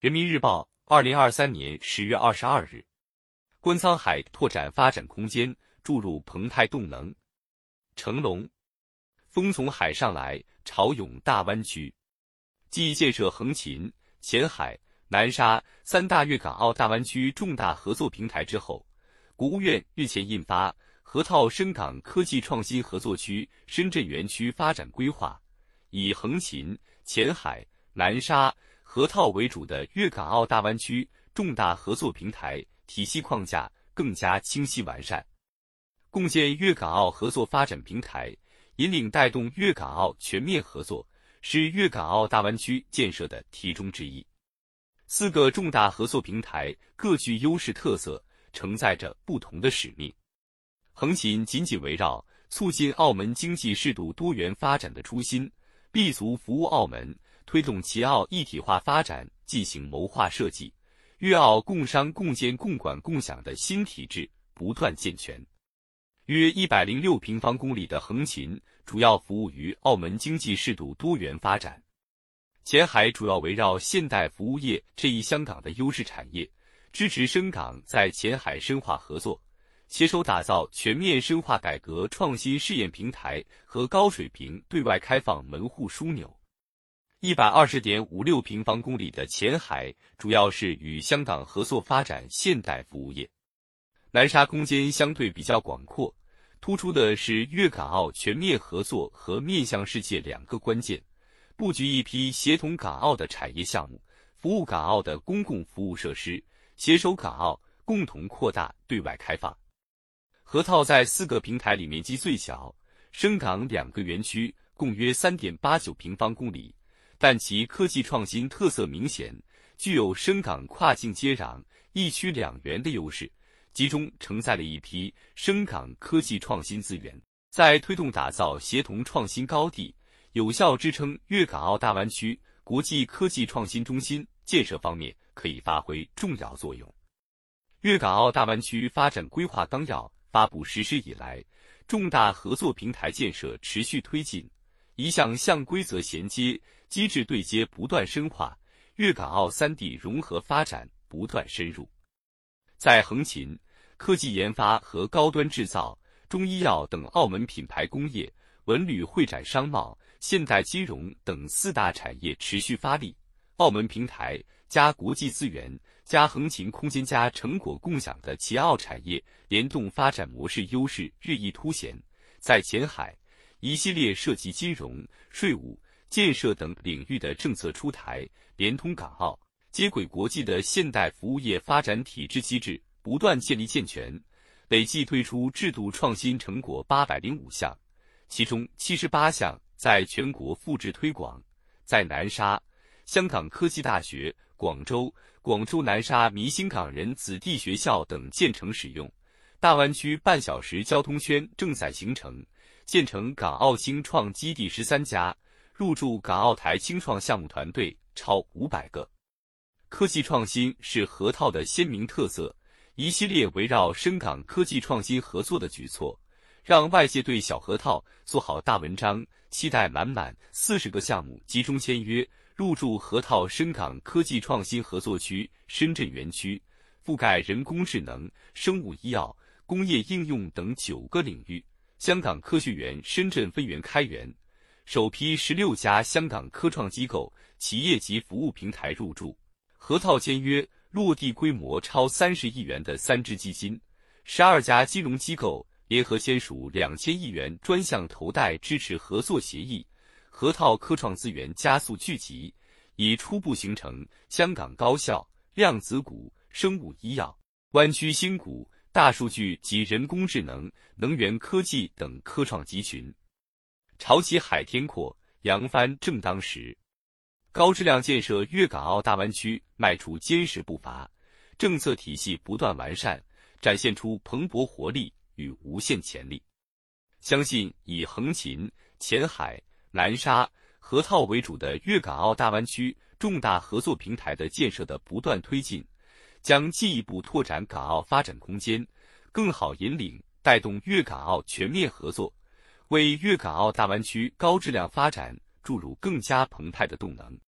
人民日报，二零二三年十月二十二日，观沧海拓展发展空间，注入澎湃动能。成龙，风从海上来，潮涌大湾区。继建设横琴、前海、南沙三大粤港澳大湾区重大合作平台之后，国务院日前印发《河套深港科技创新合作区深圳园区发展规划》，以横琴、前海、南沙。核套为主的粤港澳大湾区重大合作平台体系框架更加清晰完善，共建粤港澳合作发展平台，引领带动粤港澳全面合作，是粤港澳大湾区建设的题中之一。四个重大合作平台各具优势特色，承载着不同的使命。横琴紧紧围绕促进澳门经济适度多元发展的初心，立足服务澳门。推动齐澳一体化发展进行谋划设计，粤澳共商共建共管共享的新体制不断健全。约一百零六平方公里的横琴主要服务于澳门经济适度多元发展。前海主要围绕现代服务业这一香港的优势产业，支持深港在前海深化合作，携手打造全面深化改革创新试验平台和高水平对外开放门户枢纽。一百二十点五六平方公里的前海，主要是与香港合作发展现代服务业。南沙空间相对比较广阔，突出的是粤港澳全面合作和面向世界两个关键，布局一批协同港澳的产业项目，服务港澳的公共服务设施，携手港澳共同扩大对外开放。河套在四个平台里面积最小，深港两个园区共约三点八九平方公里。但其科技创新特色明显，具有深港跨境接壤、一区两园的优势，集中承载了一批深港科技创新资源，在推动打造协同创新高地、有效支撑粤港澳大湾区国际科技创新中心建设方面可以发挥重要作用。粤港澳大湾区发展规划纲要发布实施以来，重大合作平台建设持续推进。一项项规则衔接、机制对接不断深化，粤港澳三地融合发展不断深入。在横琴，科技研发和高端制造、中医药等澳门品牌工业、文旅会展商贸、现代金融等四大产业持续发力，澳门平台加国际资源加横琴空间加成果共享的齐澳产业联动发展模式优势日益凸显。在前海。一系列涉及金融、税务、建设等领域的政策出台，联通港澳、接轨国际的现代服务业发展体制机制不断建立健全，累计推出制度创新成果八百零五项，其中七十八项在全国复制推广。在南沙，香港科技大学、广州、广州南沙弥新港人子弟学校等建成使用，大湾区半小时交通圈正在形成。建成港澳新创基地十三家，入驻港澳台青创项目团队超五百个。科技创新是河套的鲜明特色，一系列围绕深港科技创新合作的举措，让外界对小河套做好大文章期待满满。四十个项目集中签约入驻河套深港科技创新合作区深圳园区，覆盖人工智能、生物医药、工业应用等九个领域。香港科学园深圳分园开园，首批十六家香港科创机构、企业级服务平台入驻，合套签约落地规模超三十亿元的三只基金，十二家金融机构联合签署两千亿元专项投贷支持合作协议，合套科创资源加速聚集，已初步形成香港高校、量子股、生物医药、湾区新股。大数据及人工智能、能源科技等科创集群，潮起海天阔，扬帆正当时。高质量建设粤港澳大湾区迈出坚实步伐，政策体系不断完善，展现出蓬勃活力与无限潜力。相信以横琴、前海、南沙、河套为主的粤港澳大湾区重大合作平台的建设的不断推进。将进一步拓展港澳发展空间，更好引领带动粤港澳全面合作，为粤港澳大湾区高质量发展注入更加澎湃的动能。